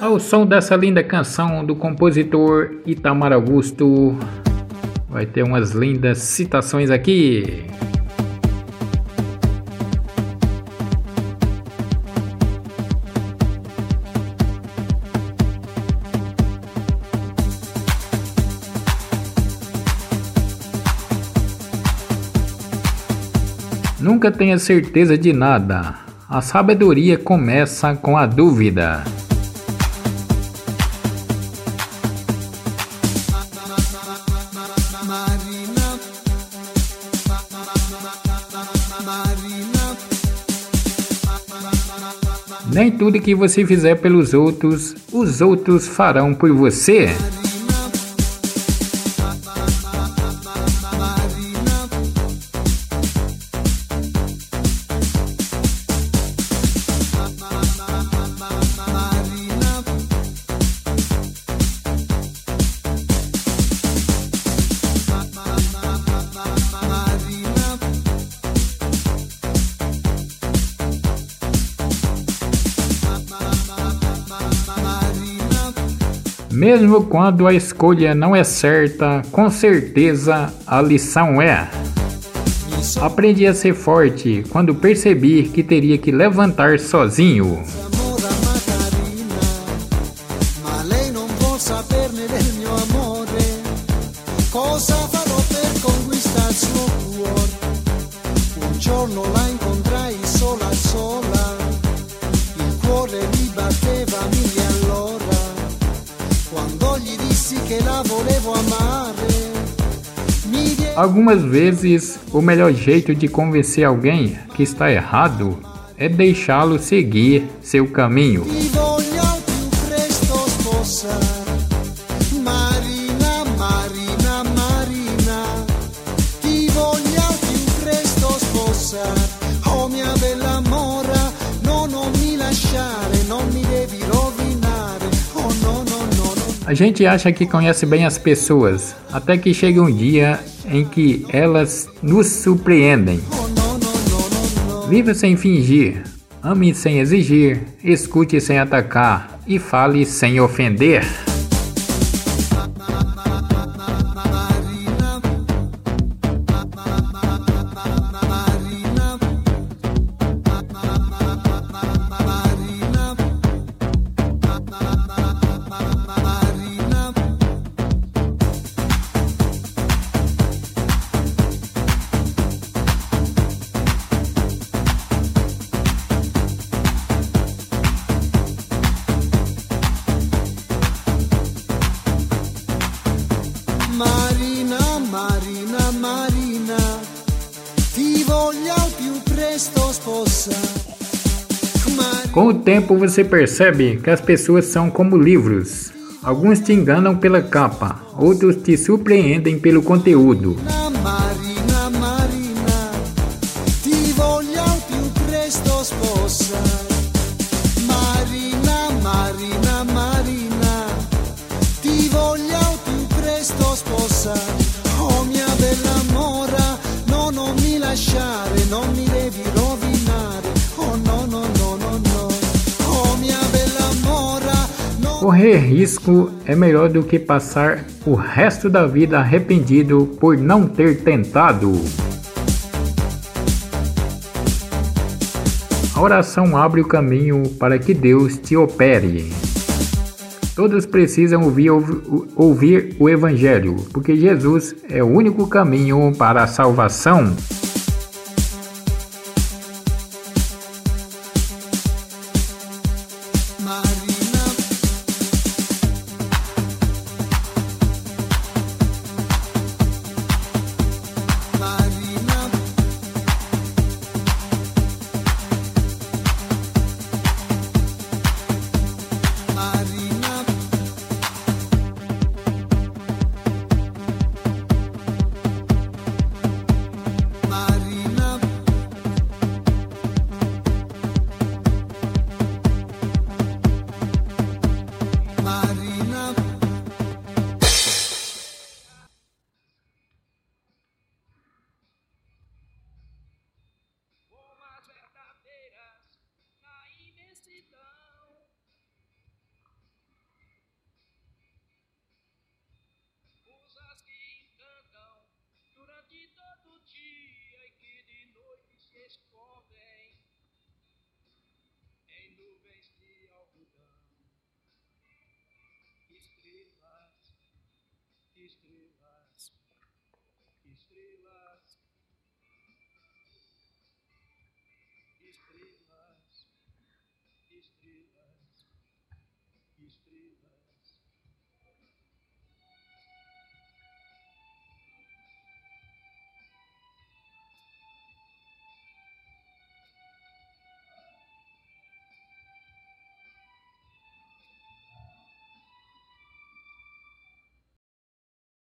Ao som dessa linda canção do compositor Itamar Augusto, vai ter umas lindas citações aqui. Nunca tenha certeza de nada. A sabedoria começa com a dúvida. Nem tudo que você fizer pelos outros, os outros farão por você. Mesmo quando a escolha não é certa, com certeza a lição é. Aprendi a ser forte quando percebi que teria que levantar sozinho. Cuore? Un giorno la incontrai sola sola, Algumas vezes, o melhor jeito de convencer alguém que está errado é deixá-lo seguir seu caminho. A gente acha que conhece bem as pessoas, até que chega um dia em que elas nos surpreendem. Viva sem fingir, ame sem exigir, escute sem atacar e fale sem ofender. Marina, Marina, Marina Ti voglio al più presto Com o tempo você percebe que as pessoas são como livros. Alguns te enganam pela capa, outros te surpreendem pelo conteúdo. Marina. Marina, Correr risco é melhor do que passar o resto da vida arrependido por não ter tentado. A oração abre o caminho para que Deus te opere. Todos precisam ouvir, ouvir o Evangelho, porque Jesus é o único caminho para a salvação. Estrelas, estrelas, estrelas, estrelas, estrelas.